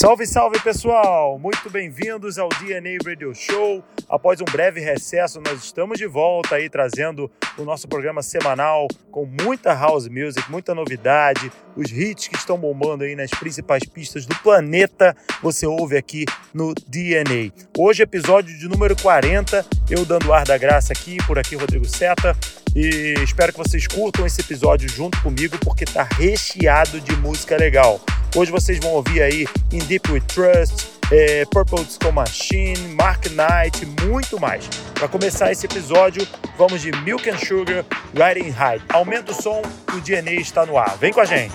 Salve, salve pessoal! Muito bem-vindos ao DNA Radio Show. Após um breve recesso, nós estamos de volta aí trazendo o nosso programa semanal com muita house music, muita novidade, os hits que estão bombando aí nas principais pistas do planeta. Você ouve aqui no DNA. Hoje, episódio de número 40, eu dando ar da graça aqui, por aqui Rodrigo Seta. E espero que vocês curtam esse episódio junto comigo porque tá recheado de música legal. Hoje vocês vão ouvir aí In Deep We Trust, é, Purple Disco Machine, Mark Knight, muito mais. Para começar esse episódio, vamos de Milk and Sugar, Riding High. Aumenta o som, o DNA está no ar. Vem com a gente.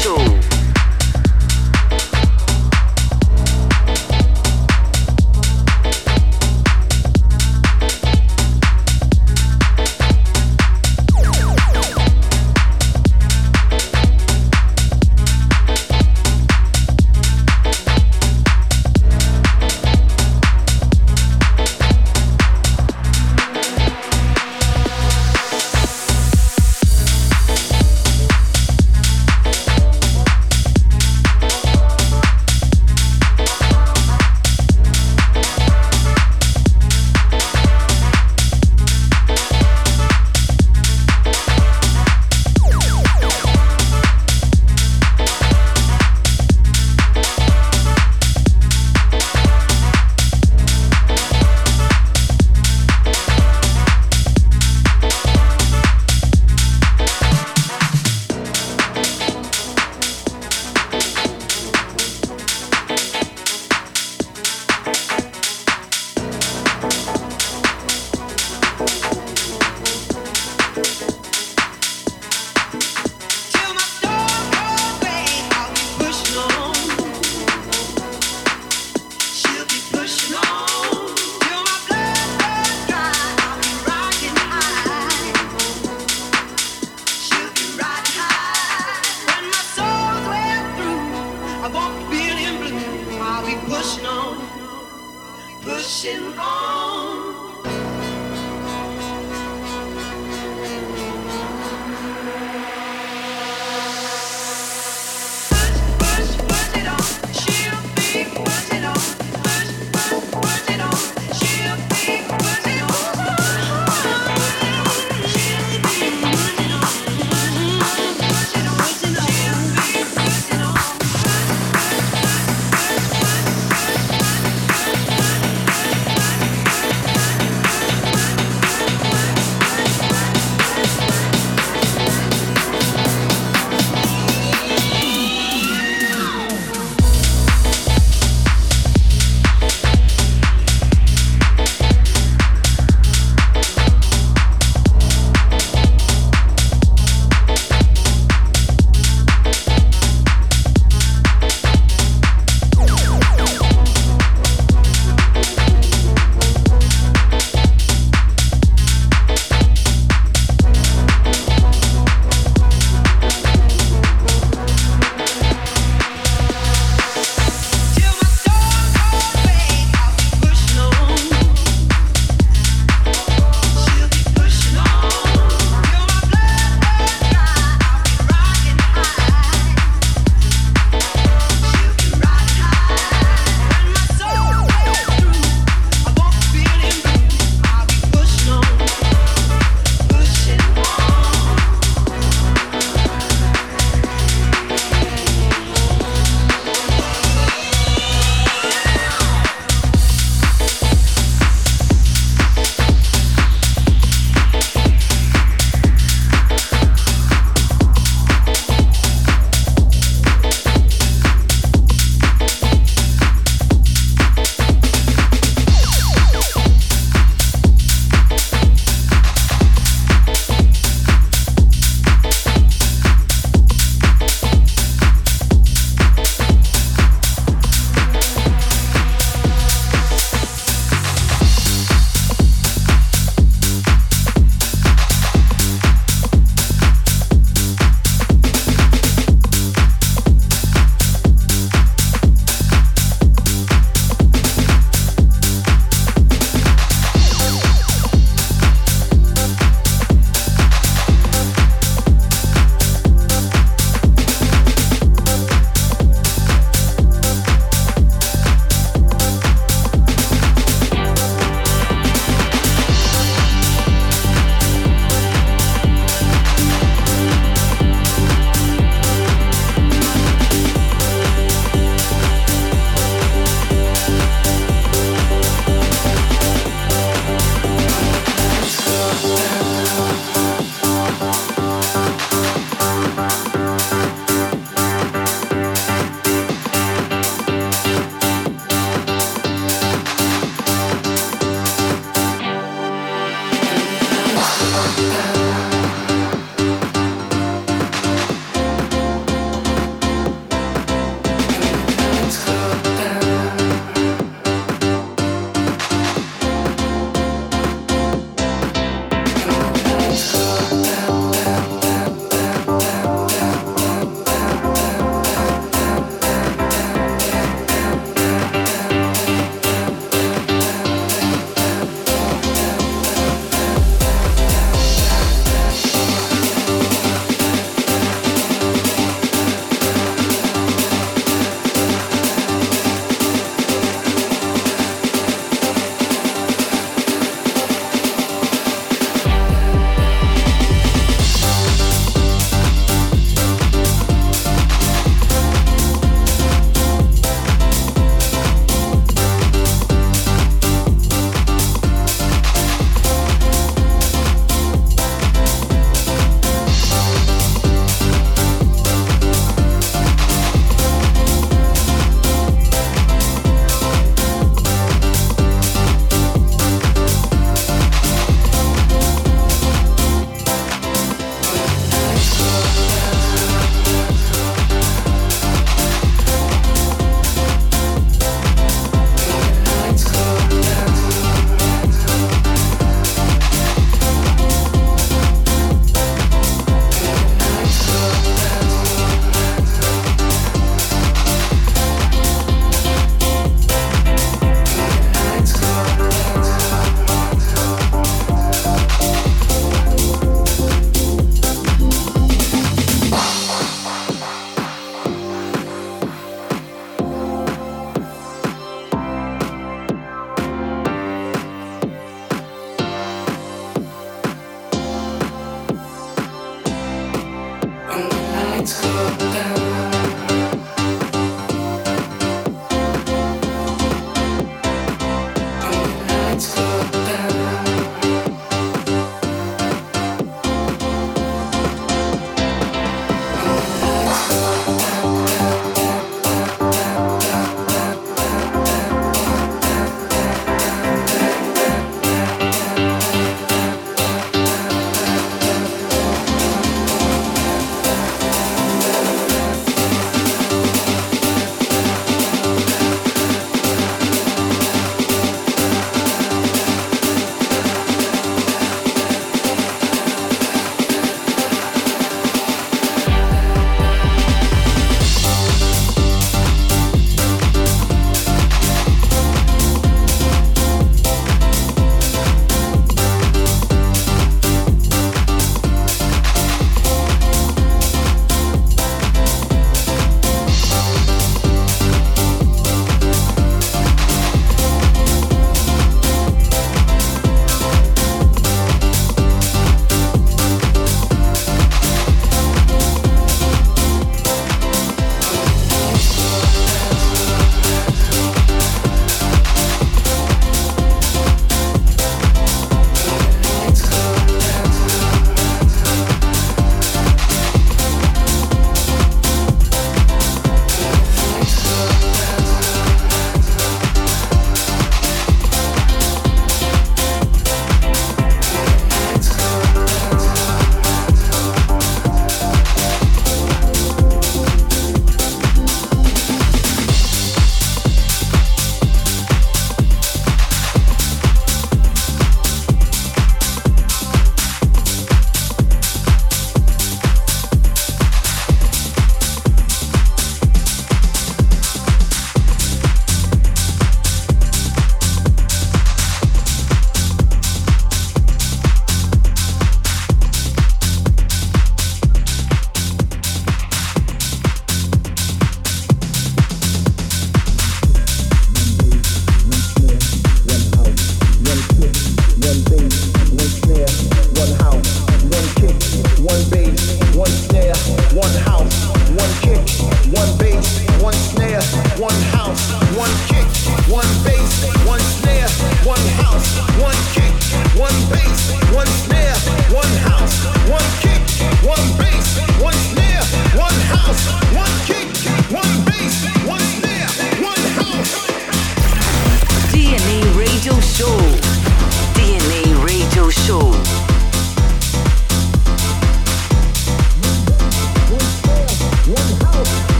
show.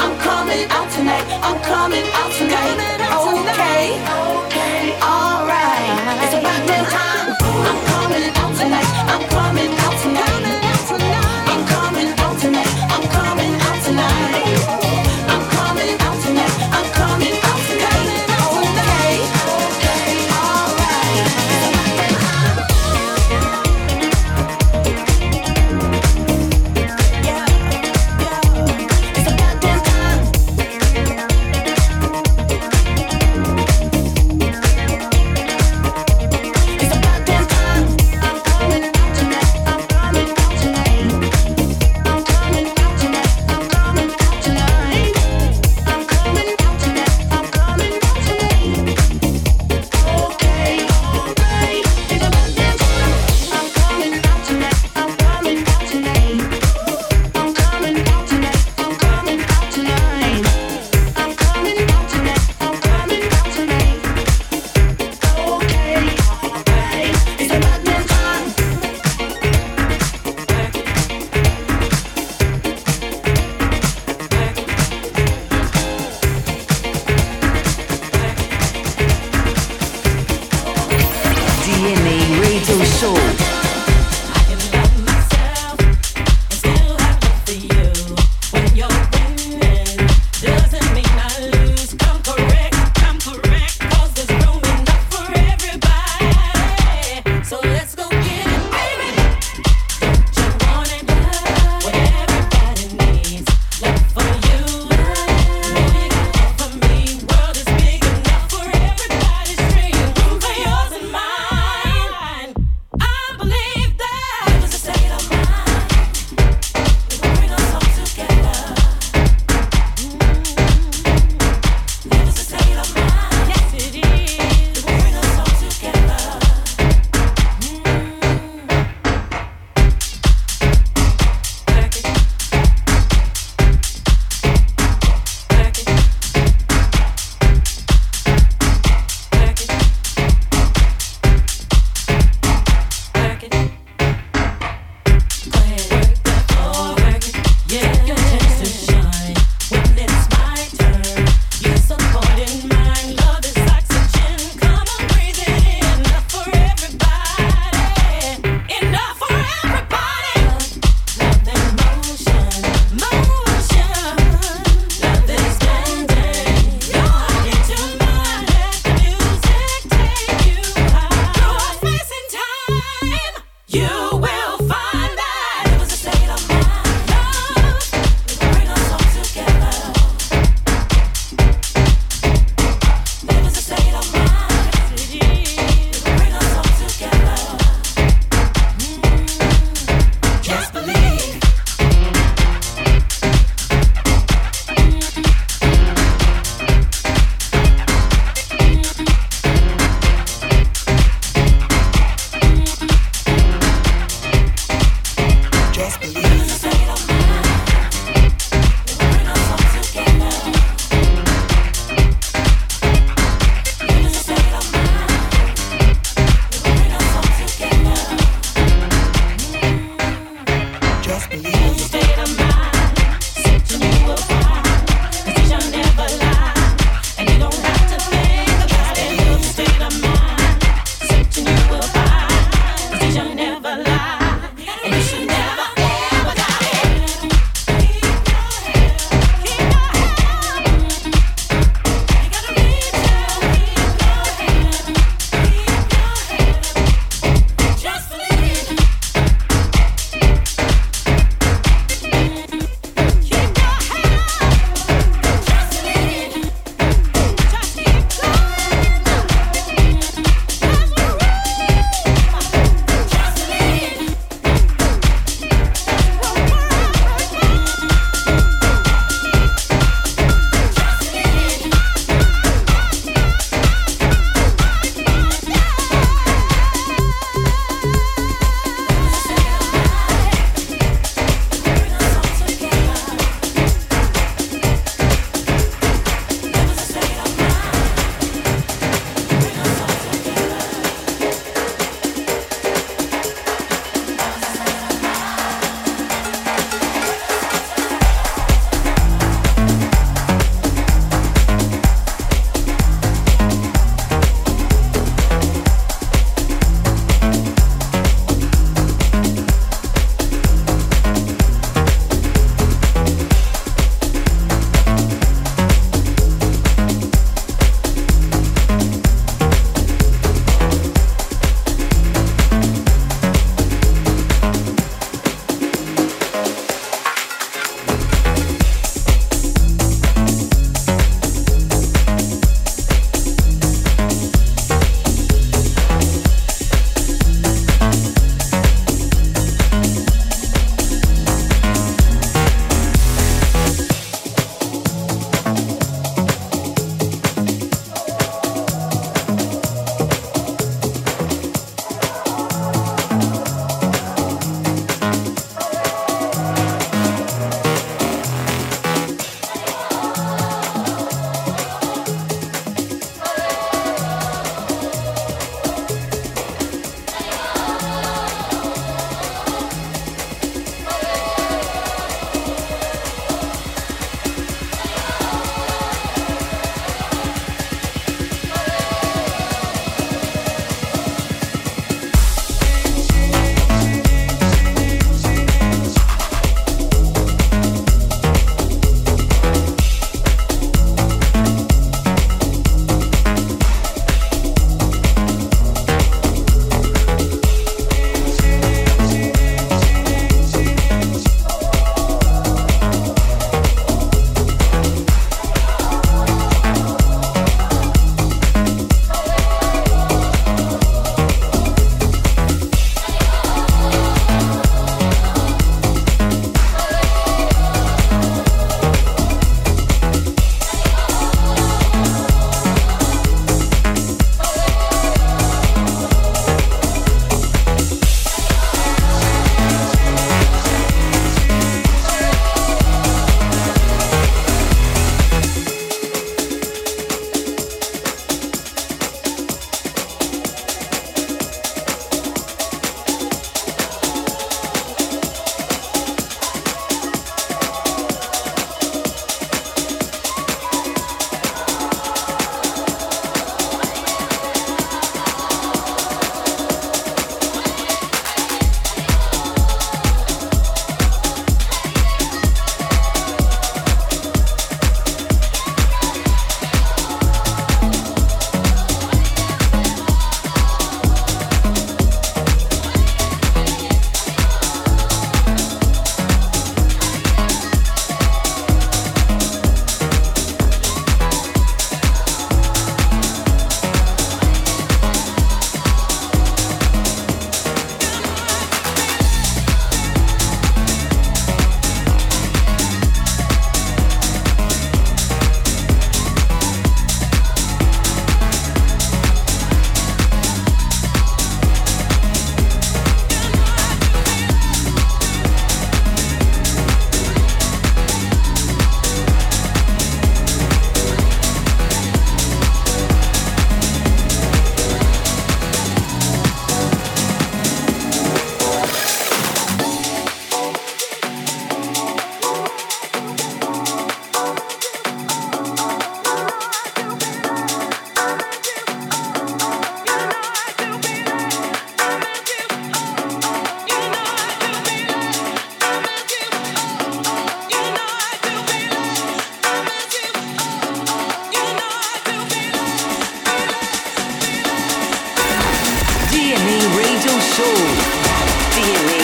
I'm coming out tonight. I'm coming out Yes. soul. DNA.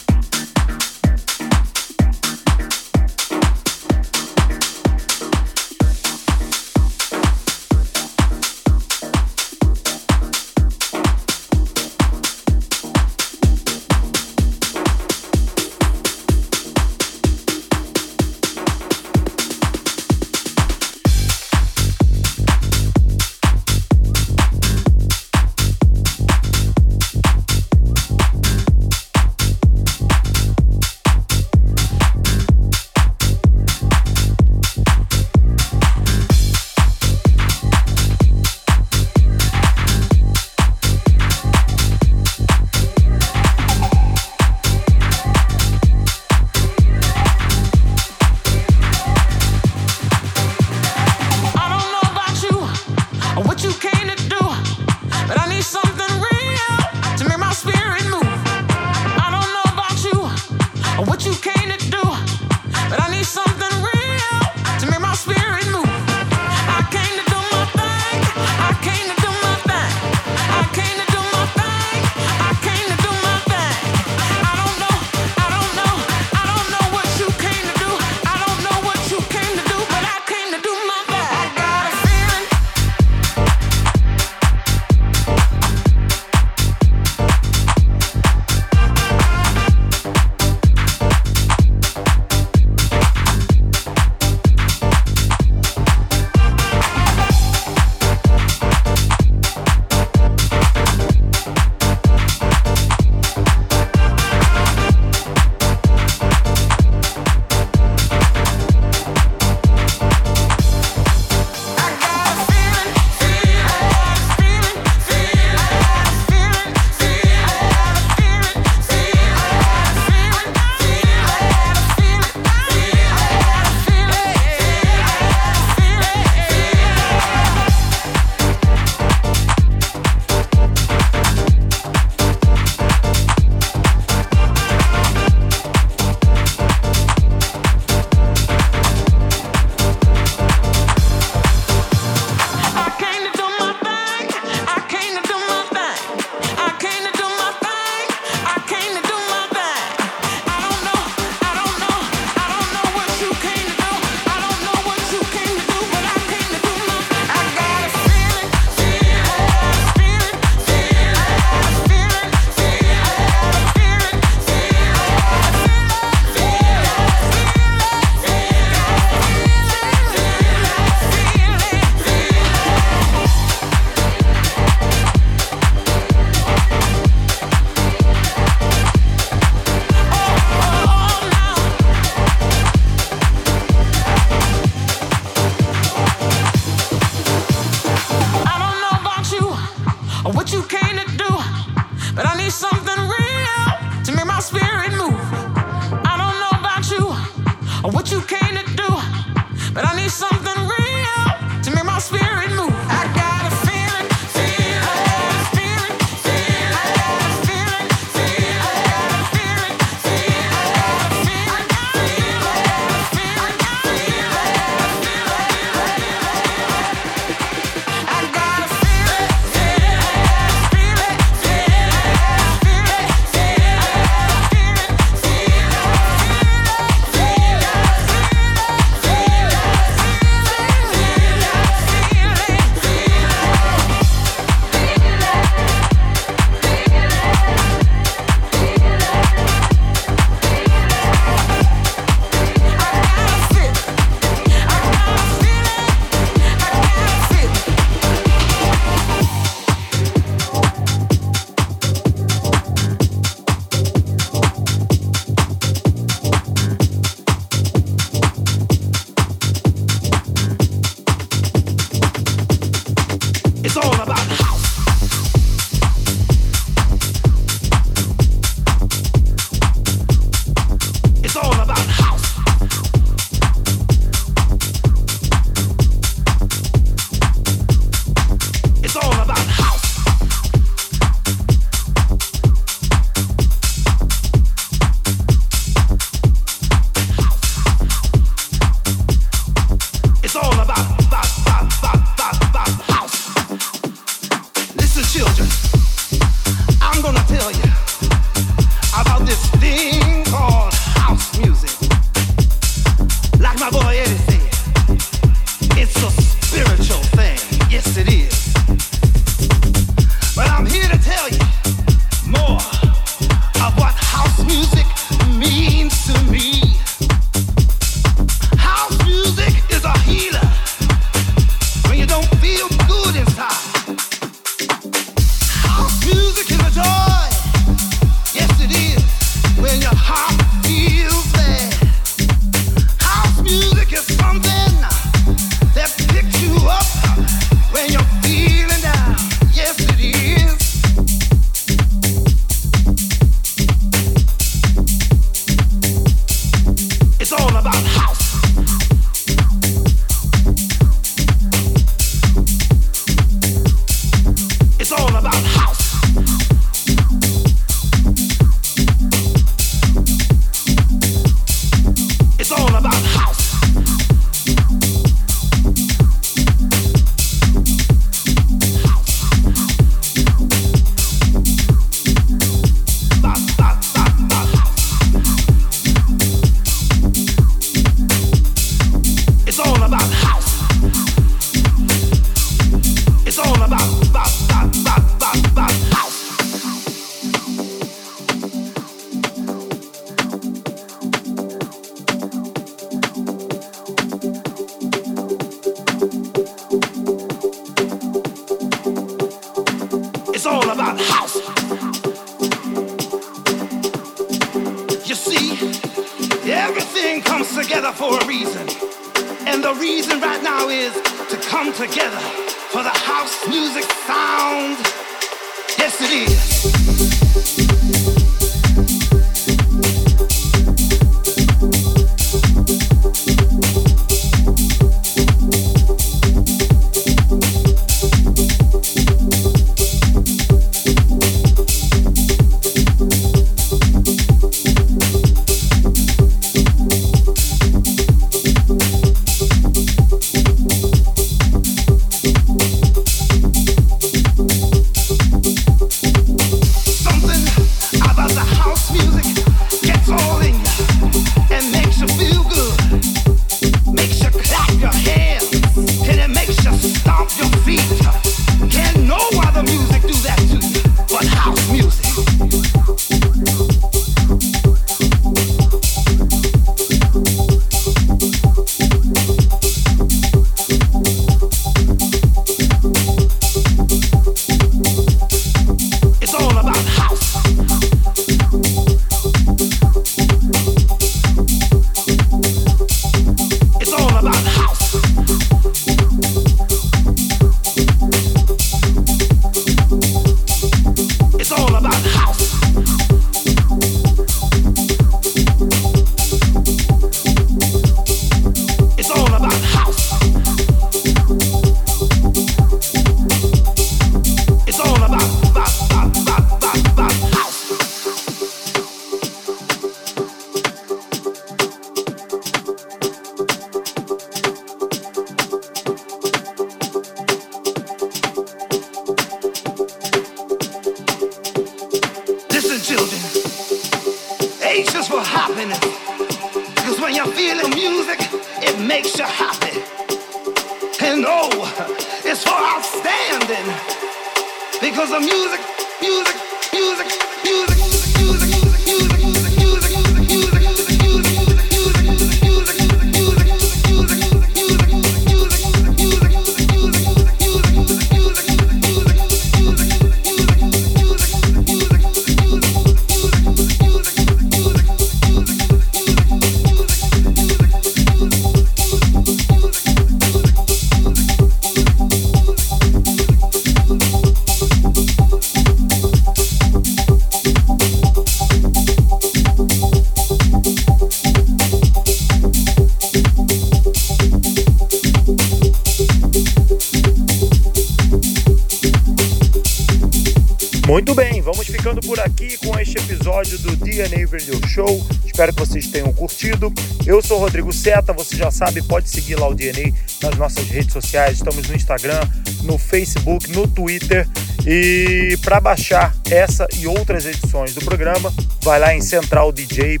Show. Espero que vocês tenham curtido. Eu sou Rodrigo Seta, você já sabe, pode seguir lá o DNA nas nossas redes sociais. Estamos no Instagram, no Facebook, no Twitter. E para baixar essa e outras edições do programa, vai lá em centraldj.com.br.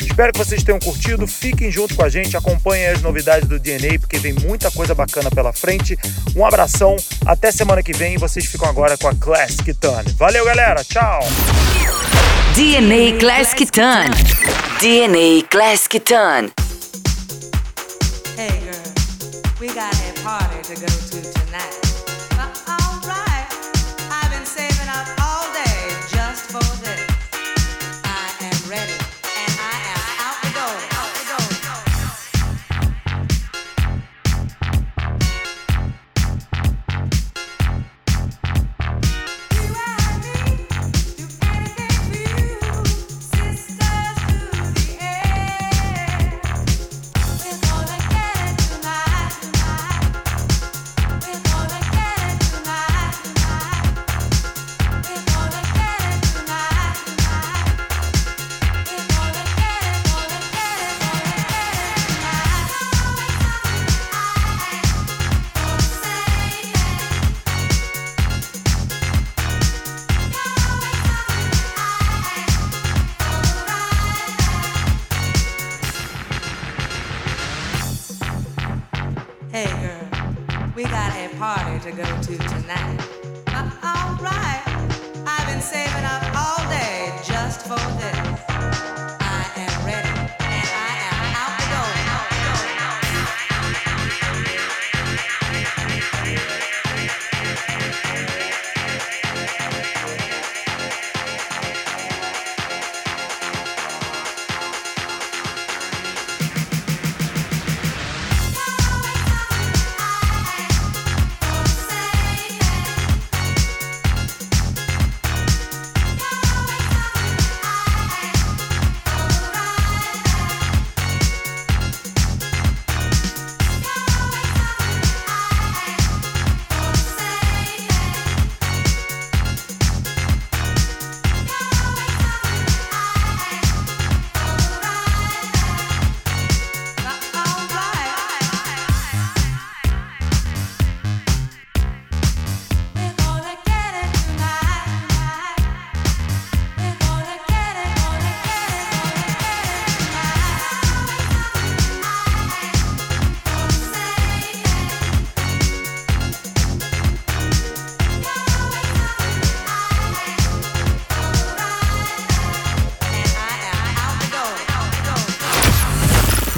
Espero que vocês tenham curtido. Fiquem junto com a gente, acompanhem as novidades do DNA, porque vem muita coisa bacana pela frente. Um abração, até semana que vem. Vocês ficam agora com a Classic Turn. Valeu, galera. Tchau. DNA Classic Ton. DNA Classic Ton. Hey girl, we got a party to go to to go to tonight. Uh, all right, I've been saving up all